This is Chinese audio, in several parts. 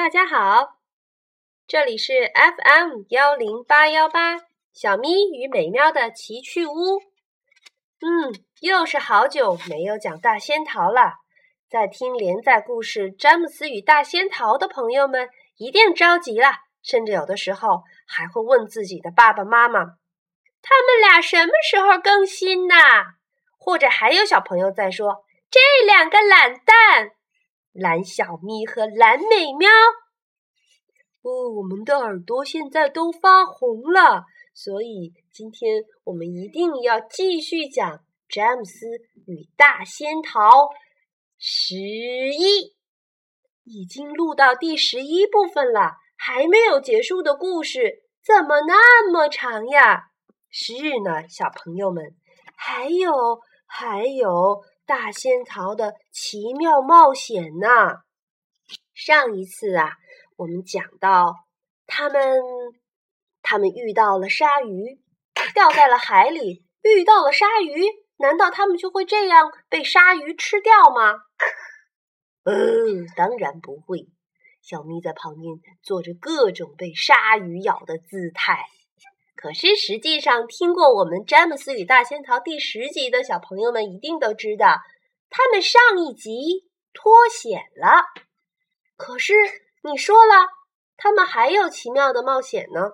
大家好，这里是 FM 幺零八幺八小咪与美妙的奇趣屋。嗯，又是好久没有讲大仙桃了。在听连载故事《詹姆斯与大仙桃》的朋友们一定着急了，甚至有的时候还会问自己的爸爸妈妈：“他们俩什么时候更新呢？”或者还有小朋友在说：“这两个懒蛋。”蓝小咪和蓝美喵，哦，我们的耳朵现在都发红了，所以今天我们一定要继续讲《詹姆斯与大仙桃》十一，已经录到第十一部分了，还没有结束的故事怎么那么长呀？是呢，小朋友们，还有还有。大仙桃的奇妙冒险呢？上一次啊，我们讲到他们，他们遇到了鲨鱼，掉在了海里，遇到了鲨鱼，难道他们就会这样被鲨鱼吃掉吗？嗯，当然不会。小咪在旁边做着各种被鲨鱼咬的姿态。可是，实际上听过我们《詹姆斯与大仙桃》第十集的小朋友们一定都知道，他们上一集脱险了。可是你说了，他们还有奇妙的冒险呢。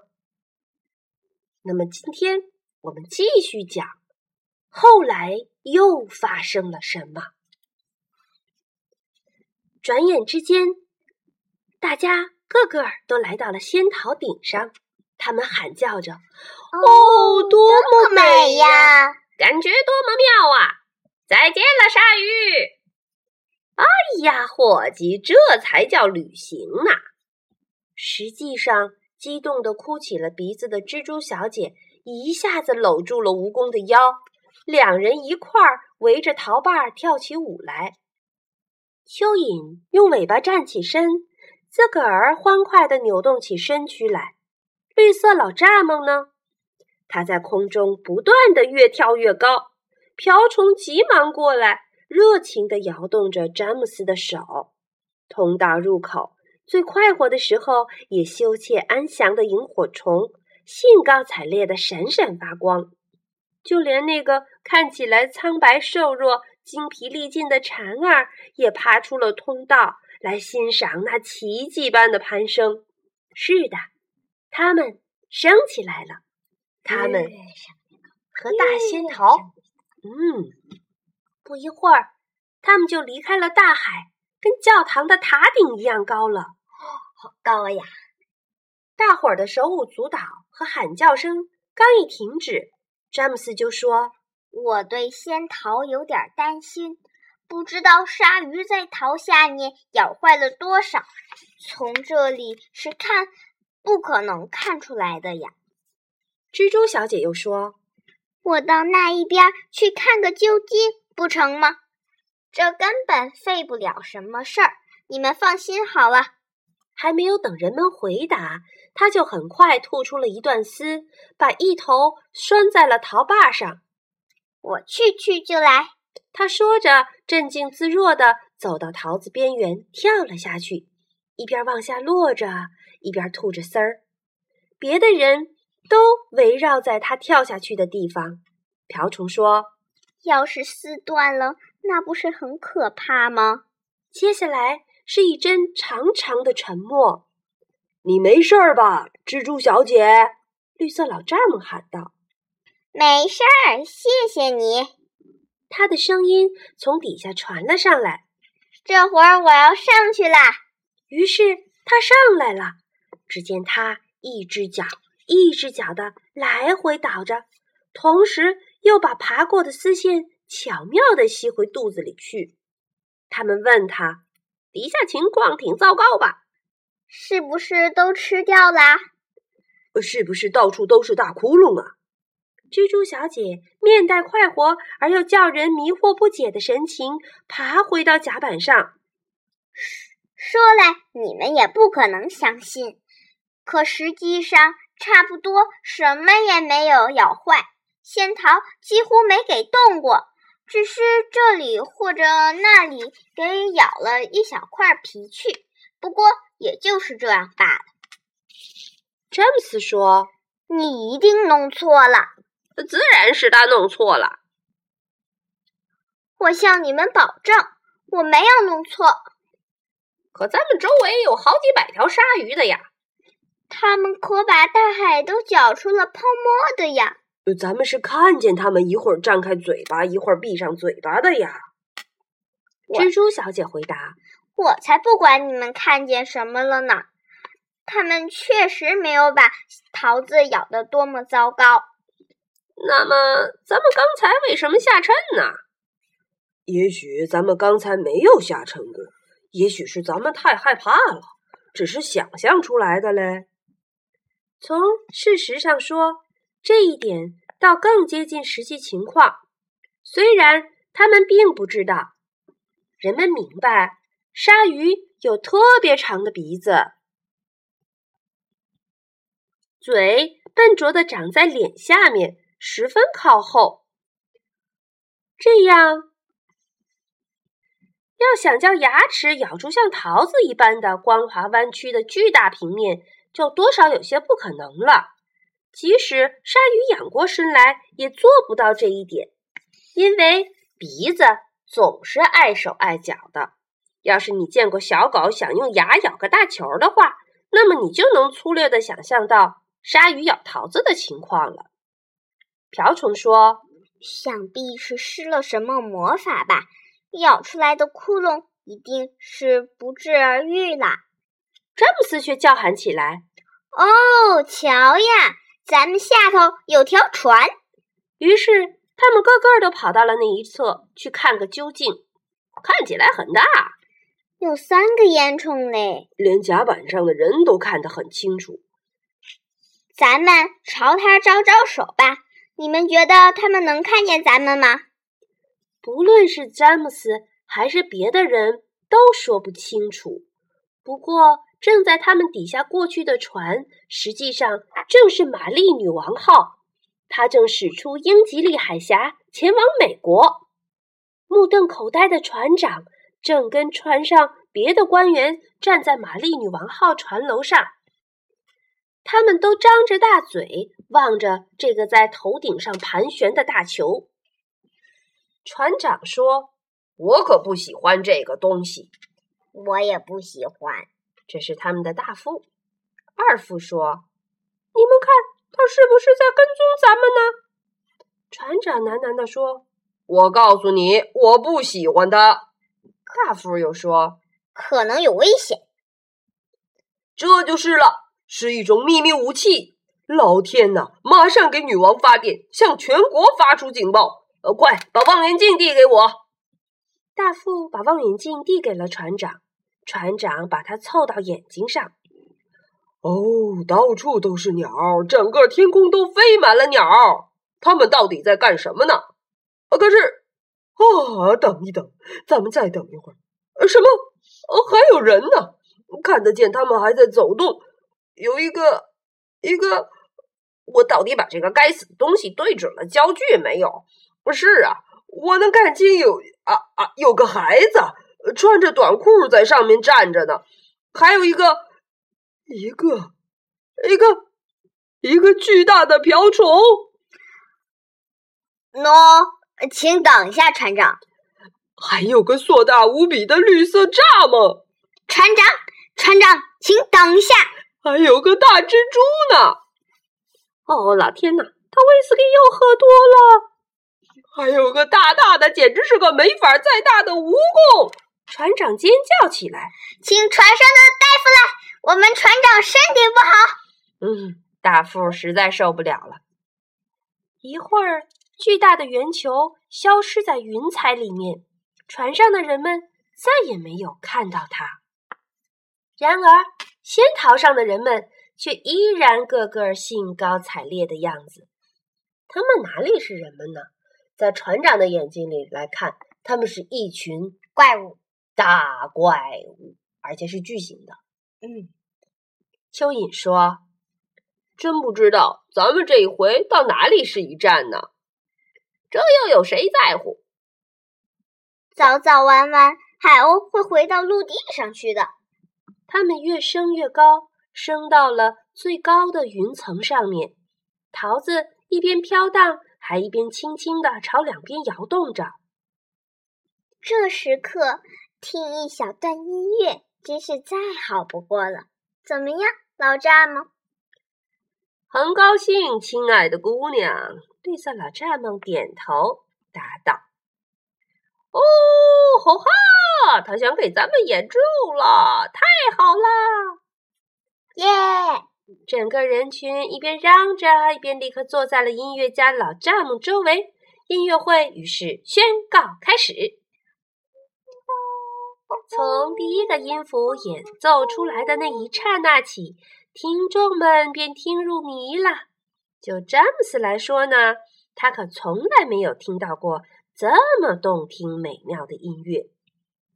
那么今天我们继续讲，后来又发生了什么？转眼之间，大家个个都来到了仙桃顶上。他们喊叫着：“哦，多么美呀！感觉多么妙啊！再见了，鲨鱼！哎呀，伙计，这才叫旅行呢！实际上，激动的哭起了鼻子的蜘蛛小姐一下子搂住了蜈蚣的腰，两人一块儿围着桃瓣跳起舞来。蚯蚓用尾巴站起身，自个儿欢快地扭动起身躯来。绿色老蚱蜢呢？它在空中不断的越跳越高。瓢虫急忙过来，热情地摇动着詹姆斯的手。通道入口最快活的时候，也羞怯安详的萤火虫兴高采烈地闪闪发光。就连那个看起来苍白瘦弱、精疲力尽的蝉儿，也爬出了通道来欣赏那奇迹般的攀升。是的。他们升起来了，他们和大仙桃，嗯，不一会儿，他们就离开了大海，跟教堂的塔顶一样高了。好高呀！大伙儿的手舞足蹈和喊叫声刚一停止，詹姆斯就说：“我对仙桃有点担心，不知道鲨鱼在桃下面咬坏了多少。从这里是看。”不可能看出来的呀！蜘蛛小姐又说：“我到那一边去看个究竟，不成吗？这根本费不了什么事儿，你们放心好了。”还没有等人们回答，他就很快吐出了一段丝，把一头拴在了桃把上。我去去就来。他说着，镇静自若地走到桃子边缘，跳了下去，一边往下落着。一边吐着丝儿，别的人都围绕在他跳下去的地方。瓢虫说：“要是丝断了，那不是很可怕吗？”接下来是一阵长长的沉默。“你没事儿吧，蜘蛛小姐？”绿色老蚱蜢喊道。“没事儿，谢谢你。”他的声音从底下传了上来。“这会儿我要上去啦。”于是他上来了。只见他一只脚一只脚的来回倒着，同时又把爬过的丝线巧妙的吸回肚子里去。他们问他：“底下情况挺糟糕吧？是不是都吃掉啦？是不是到处都是大窟窿啊？”蜘蛛小姐面带快活而又叫人迷惑不解的神情，爬回到甲板上，说来你们也不可能相信。可实际上，差不多什么也没有咬坏，仙桃几乎没给动过，只是这里或者那里给咬了一小块皮去。不不过也就是这样罢了。詹姆斯说：“你一定弄错了。”自然是他弄错了。我向你们保证，我没有弄错。可咱们周围有好几百条鲨鱼的呀，他们可把大海都搅出了泡沫的呀。咱们是看见他们一会儿张开嘴巴，一会儿闭上嘴巴的呀。蜘蛛小姐回答：“我才不管你们看见什么了呢。他们确实没有把桃子咬得多么糟糕。那么，咱们刚才为什么下沉呢？也许咱们刚才没有下沉过。”也许是咱们太害怕了，只是想象出来的嘞。从事实上说，这一点倒更接近实际情况。虽然他们并不知道，人们明白，鲨鱼有特别长的鼻子，嘴笨拙的长在脸下面，十分靠后，这样。要想将牙齿咬住像桃子一般的光滑弯曲的巨大平面，就多少有些不可能了。即使鲨鱼仰过身来，也做不到这一点，因为鼻子总是碍手碍脚的。要是你见过小狗想用牙咬个大球的话，那么你就能粗略地想象到鲨鱼咬桃子的情况了。瓢虫说：“想必是施了什么魔法吧。”咬出来的窟窿一定是不治而愈啦！詹姆斯却叫喊起来：“哦，瞧呀，咱们下头有条船！”于是他们个个都跑到了那一侧去看个究竟。看起来很大，有三个烟囱嘞，连甲板上的人都看得很清楚。咱们朝他招招手吧。你们觉得他们能看见咱们吗？不论是詹姆斯还是别的人，都说不清楚。不过，正在他们底下过去的船，实际上正是玛丽女王号。它正驶出英吉利海峡，前往美国。目瞪口呆的船长正跟船上别的官员站在玛丽女王号船楼上，他们都张着大嘴，望着这个在头顶上盘旋的大球。船长说：“我可不喜欢这个东西。”我也不喜欢。这是他们的大副。二副说：“你们看，他是不是在跟踪咱们呢？”船长喃喃地说：“我告诉你，我不喜欢他。”大副又说：“可能有危险。”这就是了，是一种秘密武器。老天呐，马上给女王发电，向全国发出警报。呃，快把望远镜递给我！大副把望远镜递给了船长，船长把它凑到眼睛上。哦，到处都是鸟，整个天空都飞满了鸟。它们到底在干什么呢？啊，可是，啊，等一等，咱们再等一会儿。什么？还有人呢？看得见他们还在走动。有一个，一个，我到底把这个该死的东西对准了焦距没有？不是啊，我能看清有啊啊，有个孩子穿着短裤在上面站着呢，还有一个一个一个一个巨大的瓢虫。喏，请等一下，船长。还有个硕大无比的绿色蚱蜢。船长，船长，请等一下。还有个大蜘蛛呢。哦，老天呐，他威士忌又喝多了。还有个大大的，简直是个没法再大的蜈蚣！船长尖叫起来：“请船上的大夫来，我们船长身体不好。”嗯，大副实在受不了了。一会儿，巨大的圆球消失在云彩里面，船上的人们再也没有看到它。然而，仙桃上的人们却依然个个兴高采烈的样子。他们哪里是人们呢？在船长的眼睛里来看，他们是一群怪物，大怪物，而且是巨型的。嗯，蚯蚓说：“真不知道咱们这一回到哪里是一站呢？这又有谁在乎？早早晚晚，海鸥会回到陆地上去的。”它们越升越高，升到了最高的云层上面。桃子一边飘荡，还一边轻轻地朝两边摇动着。这时刻听一小段音乐，真是再好不过了。怎么样，老蚱蜢？很高兴，亲爱的姑娘。绿色老蚱蜢点头答道：“哦，吼哈！他想给咱们演奏了，太好了！耶！”整个人群一边嚷着，一边立刻坐在了音乐家老蚱蜢周围。音乐会于是宣告开始。从第一个音符演奏出来的那一刹那起，听众们便听入迷了。就詹姆斯来说呢，他可从来没有听到过这么动听美妙的音乐。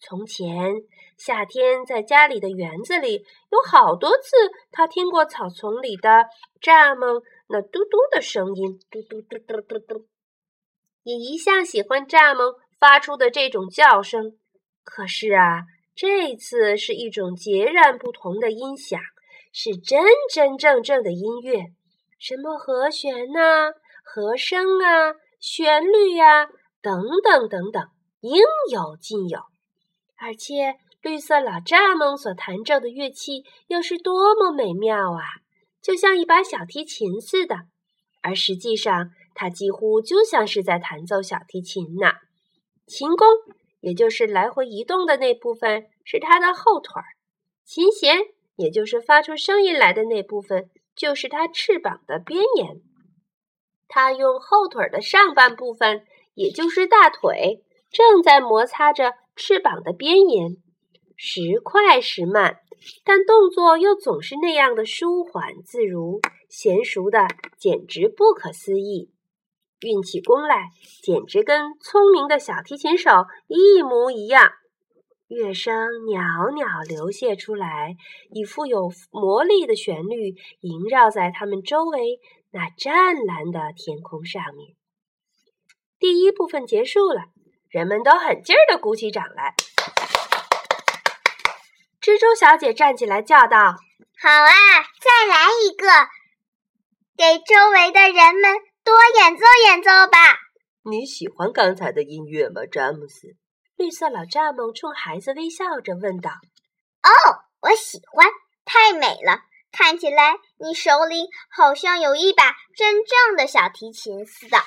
从前，夏天在家里的园子里，有好多次他听过草丛里的蚱蜢那嘟嘟的声音，嘟嘟嘟嘟嘟嘟，也一向喜欢蚱蜢发出的这种叫声。可是啊，这次是一种截然不同的音响，是真真正正的音乐，什么和弦呐、和声啊、旋律呀，等等等等，应有尽有。而且，绿色老蚱蜢所弹奏的乐器又是多么美妙啊，就像一把小提琴似的。而实际上，它几乎就像是在弹奏小提琴呢。琴弓，也就是来回移动的那部分，是它的后腿儿；琴弦，也就是发出声音来的那部分，就是它翅膀的边沿。它用后腿的上半部分，也就是大腿，正在摩擦着。翅膀的边沿时快时慢，但动作又总是那样的舒缓自如，娴熟的简直不可思议。运起功来，简直跟聪明的小提琴手一模一样。乐声袅袅流泻出来，以富有魔力的旋律萦绕在他们周围那湛蓝的天空上面。第一部分结束了。人们都很劲儿地鼓起掌来。蜘蛛小姐站起来叫道：“好啊，再来一个，给周围的人们多演奏演奏吧。”你喜欢刚才的音乐吗，詹姆斯？绿色老蚱蜢冲孩子微笑着问道。“哦，我喜欢，太美了！看起来你手里好像有一把真正的小提琴似的。”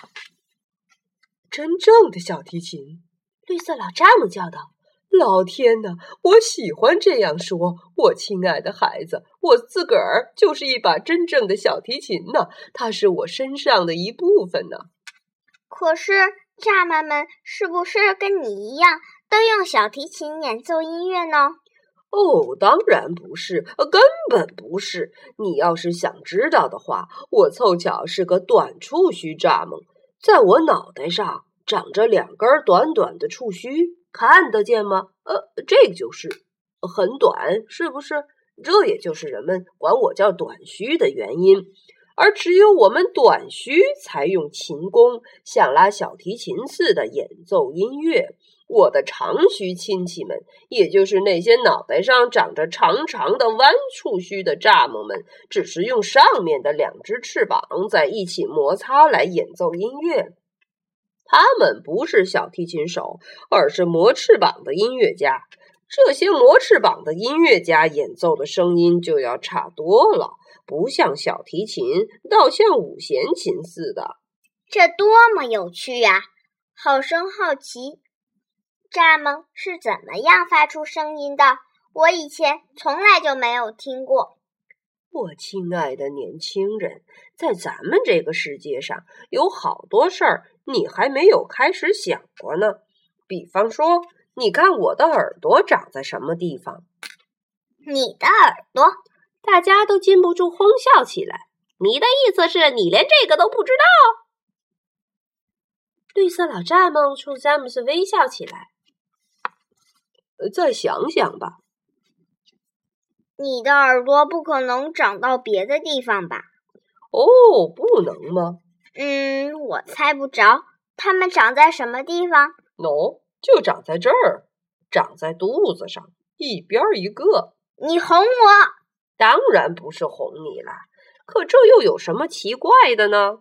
真正的小提琴，绿色老蚱蜢叫道：“老天呐，我喜欢这样说，我亲爱的孩子，我自个儿就是一把真正的小提琴呢，它是我身上的一部分呢。”可是，蚱蜢们是不是跟你一样，都用小提琴演奏音乐呢？哦，当然不是，根本不是。你要是想知道的话，我凑巧是个短触须蚱蜢。在我脑袋上长着两根短短的触须，看得见吗？呃，这个就是很短，是不是？这也就是人们管我叫短须的原因。而只有我们短须才用琴弓像拉小提琴似的演奏音乐。我的长须亲戚们，也就是那些脑袋上长着长长的弯触须的蚱蜢们，只是用上面的两只翅膀在一起摩擦来演奏音乐。他们不是小提琴手，而是磨翅膀的音乐家。这些磨翅膀的音乐家演奏的声音就要差多了，不像小提琴，倒像五弦琴似的。这多么有趣呀！好生好奇。蚱蜢是怎么样发出声音的？我以前从来就没有听过。我亲爱的年轻人，在咱们这个世界上，有好多事儿你还没有开始想过呢。比方说，你看我的耳朵长在什么地方？你的耳朵，大家都禁不住哄笑起来。你的意思是你连这个都不知道？绿色老蚱蜢冲詹姆斯微笑起来。再想想吧，你的耳朵不可能长到别的地方吧？哦，不能吗？嗯，我猜不着。它们长在什么地方？喏，就长在这儿，长在肚子上，一边一个。你哄我？当然不是哄你了，可这又有什么奇怪的呢？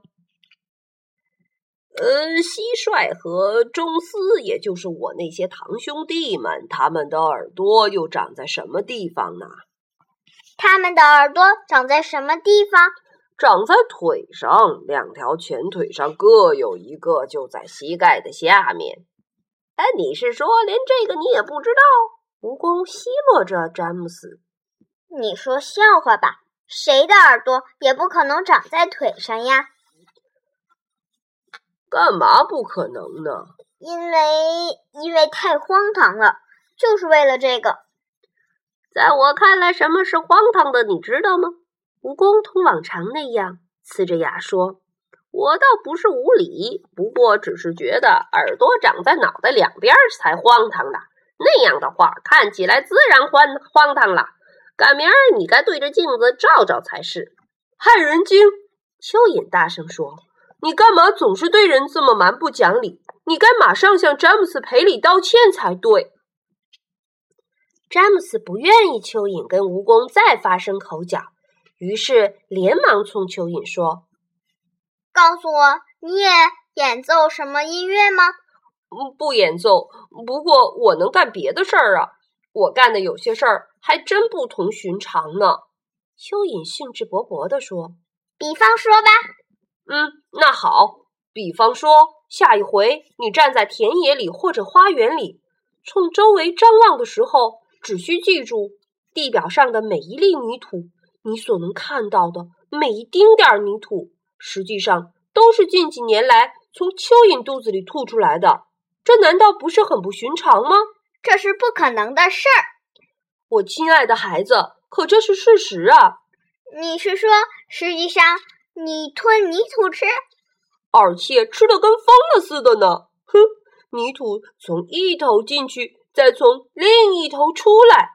呃，蟋蟀和中斯，也就是我那些堂兄弟们，他们的耳朵又长在什么地方呢？他们的耳朵长在什么地方？长在腿上，两条前腿上各有一个，就在膝盖的下面。哎，你是说连这个你也不知道？蜈蚣奚落着詹姆斯。你说笑话吧？谁的耳朵也不可能长在腿上呀？干嘛不可能呢？因为因为太荒唐了，就是为了这个。在我看来，什么是荒唐的？你知道吗？蜈蚣同往常那样呲着牙说：“我倒不是无理，不过只是觉得耳朵长在脑袋两边才荒唐的。那样的话，看起来自然荒荒唐了。赶明儿你该对着镜子照照才是。”害人精！蚯蚓大声说。你干嘛总是对人这么蛮不讲理？你该马上向詹姆斯赔礼道歉才对。詹姆斯不愿意蚯蚓跟蜈蚣再发生口角，于是连忙冲蚯蚓说：“告诉我，你也演奏什么音乐吗？”“嗯，不演奏。不过我能干别的事儿啊。我干的有些事儿还真不同寻常呢。”蚯蚓兴致勃勃地说：“比方说吧。”嗯，那好。比方说，下一回你站在田野里或者花园里，冲周围张望的时候，只需记住地表上的每一粒泥土，你所能看到的每一丁点儿泥土，实际上都是近几年来从蚯蚓肚子里吐出来的。这难道不是很不寻常吗？这是不可能的事儿，我亲爱的孩子。可这是事实啊！你是说，实际上？你吞泥土吃，而且吃的跟疯了似的呢！哼，泥土从一头进去，再从另一头出来。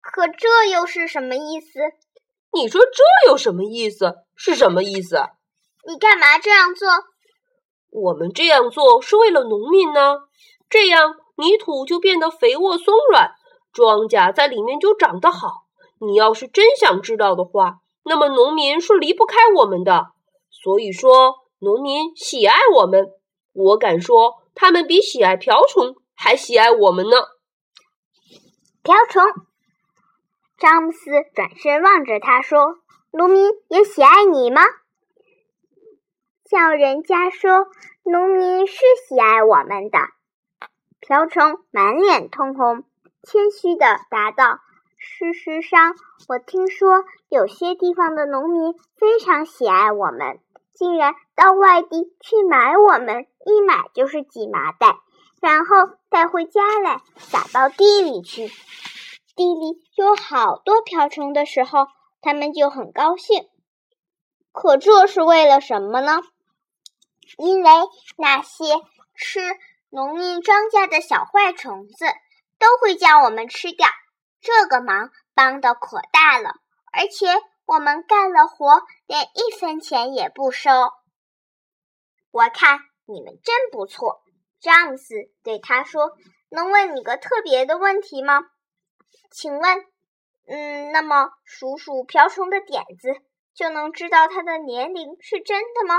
可这又是什么意思？你说这有什么意思？是什么意思？你干嘛这样做？我们这样做是为了农民呢。这样泥土就变得肥沃松软，庄稼在里面就长得好。你要是真想知道的话。那么农民是离不开我们的，所以说农民喜爱我们。我敢说，他们比喜爱瓢虫还喜爱我们呢。瓢虫，詹姆斯转身望着他说：“农民也喜爱你吗？”叫人家说，农民是喜爱我们的。瓢虫满脸通红，谦虚的答道。事实上，我听说有些地方的农民非常喜爱我们，竟然到外地去买我们，一买就是几麻袋，然后带回家来撒到地里去。地里有好多瓢虫的时候，他们就很高兴。可这是为了什么呢？因为那些吃农民庄稼的小坏虫子都会将我们吃掉。这个忙帮的可大了，而且我们干了活连一分钱也不收。我看你们真不错，詹姆斯对他说：“能问你个特别的问题吗？请问，嗯，那么数数瓢虫的点子就能知道它的年龄是真的吗？”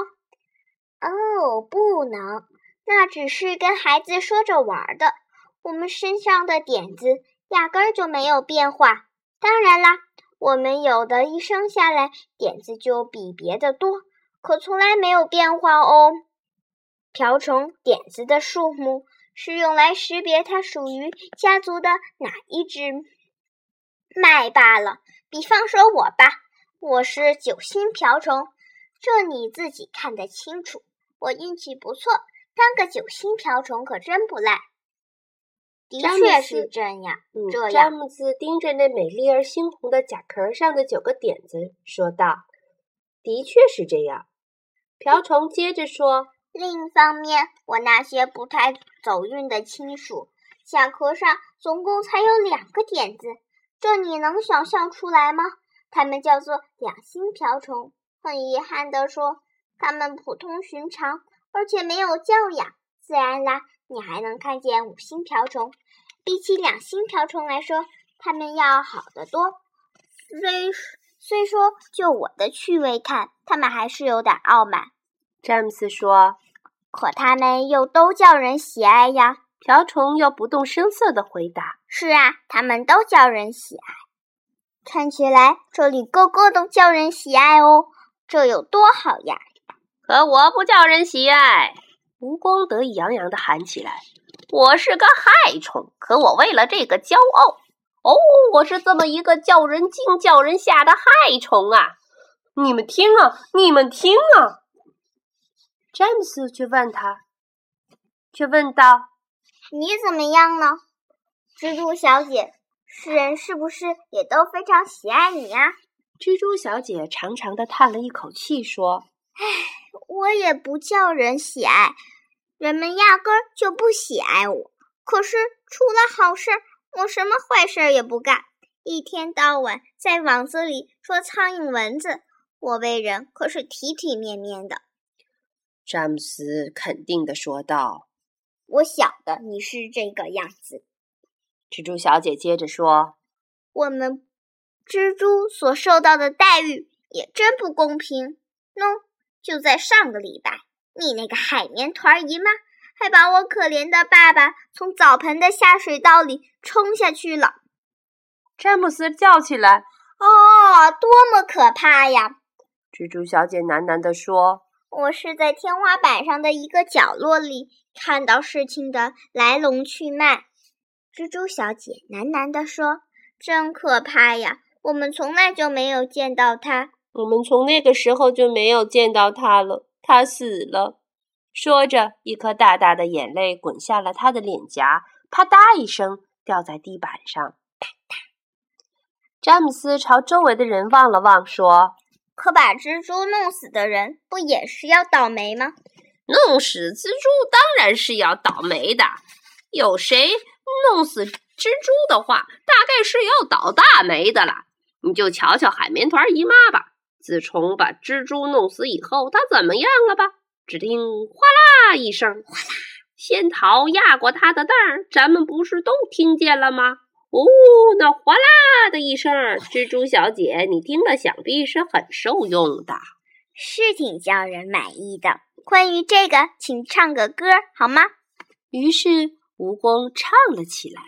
哦，不能，那只是跟孩子说着玩的。我们身上的点子。压根儿就没有变化。当然啦，我们有的一生下来点子就比别的多，可从来没有变化哦。瓢虫点子的数目是用来识别它属于家族的哪一只麦罢了。比方说我吧，我是九星瓢虫，这你自己看得清楚。我运气不错，当个九星瓢虫可真不赖。的确是这样。这样，詹姆斯盯着那美丽而猩红的甲壳上的九个点子，说道：“的确是这样。”瓢虫接着说：“另一方面，我那些不太走运的亲属，甲壳上总共才有两个点子，这你能想象出来吗？它们叫做两星瓢虫。很遗憾地说，它们普通寻常，而且没有教养。自然啦，你还能看见五星瓢虫。”比起两星瓢虫来说，他们要好得多。虽虽说就我的趣味看，他们还是有点傲慢。詹姆斯说：“可他们又都叫人喜爱呀。”瓢虫又不动声色地回答：“是啊，他们都叫人喜爱。看起来这里个个都叫人喜爱哦，这有多好呀！”可我不叫人喜爱。蜈蚣得意洋洋地喊起来：“我是个害虫，可我为了这个骄傲。哦，我是这么一个叫人惊、叫人吓的害虫啊！你们听啊，你们听啊！”詹姆斯却问他，却问道。你怎么样呢，蜘蛛小姐？世人是不是也都非常喜爱你呀？蜘蛛小姐长长的叹了一口气，说：“唉，我也不叫人喜爱，人们压根儿就不喜爱我。可是出了好事，我什么坏事也不干，一天到晚在网子里捉苍蝇蚊子，我为人可是体体面面的。”詹姆斯肯定的说道。我晓得你是这个样子，蜘蛛小姐接着说：“我们蜘蛛所受到的待遇也真不公平。喏，就在上个礼拜，你那个海绵团姨妈还把我可怜的爸爸从澡盆的下水道里冲下去了。”詹姆斯叫起来：“哦，多么可怕呀！”蜘蛛小姐喃喃地说：“我是在天花板上的一个角落里。”看到事情的来龙去脉，蜘蛛小姐喃喃地说：“真可怕呀！我们从来就没有见到他，我们从那个时候就没有见到他了。他死了。”说着，一颗大大的眼泪滚下了他的脸颊，啪嗒一声掉在地板上。詹姆斯朝周围的人望了望，说：“可把蜘蛛弄死的人，不也是要倒霉吗？”弄死蜘蛛当然是要倒霉的。有谁弄死蜘蛛的话，大概是要倒大霉的了。你就瞧瞧海绵团姨妈吧，自从把蜘蛛弄死以后，她怎么样了吧？只听哗啦一声，哗啦，仙桃压过她的蛋儿，咱们不是都听见了吗？哦，那哗啦的一声，蜘蛛小姐，你听了想必是很受用的，是挺叫人满意的。关于这个，请唱个歌好吗？于是蜈蚣唱了起来：“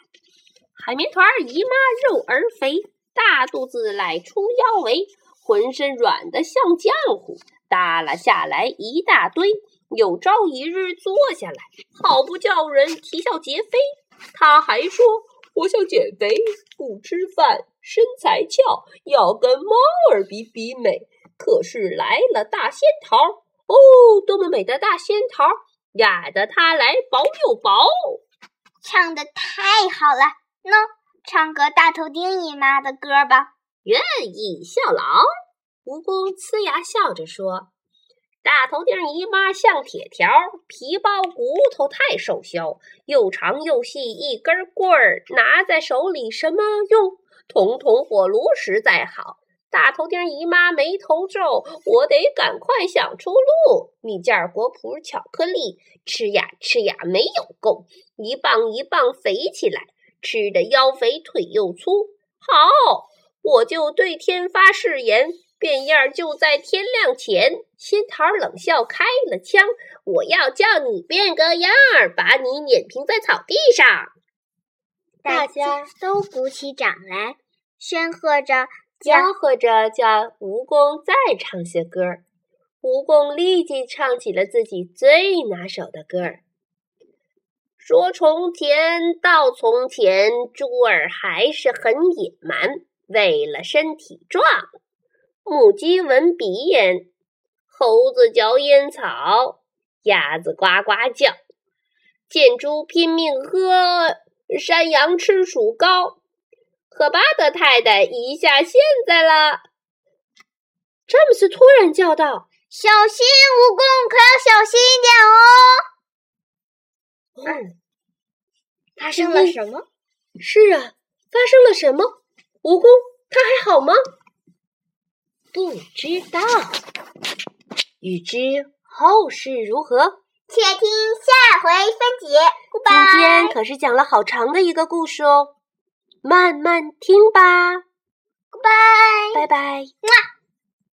海绵团姨妈肉儿肥，大肚子来出腰围，浑身软的像浆糊，耷拉下来一大堆。有朝一日坐下来，好不叫人啼笑皆非。”他还说：“我想减肥，不吃饭，身材翘，要跟猫儿比比美。可是来了大仙桃。”哦，多么美的大仙桃，压得它来薄又薄，唱的太好了。喏，唱个大头钉姨妈的歌吧。愿意效劳。蜈蚣呲牙笑着说：“大头钉姨妈像铁条，皮包骨头太瘦削，又长又细一根棍儿，拿在手里什么用？铜铜火炉实在好。”大头钉姨妈眉头皱，我得赶快想出路。蜜饯果脯巧克力，吃呀吃呀没有够，一棒一棒肥起来，吃的腰肥腿又粗。好，我就对天发誓言，变样就在天亮前。仙桃冷笑开了枪，我要叫你变个样儿，把你碾平在草地上。大家都鼓起掌来，宣喝着。吆喝着叫蜈蚣再唱些歌儿，蜈蚣立即唱起了自己最拿手的歌儿。说从前到从前，猪儿还是很野蛮，为了身体壮，母鸡闻鼻烟，猴子嚼烟草，鸭子呱呱叫，见猪拼命喝，山羊吃薯糕。可巴德太太一下现在了，詹姆斯突然叫道：“小心蜈蚣，可要小心一点哦！”嗯，发生了什么？是啊，发生了什么？蜈蚣，它还好吗？不知道。欲知后事如何，且听下回分解。今天可是讲了好长的一个故事哦。慢慢听吧。拜拜拜。么。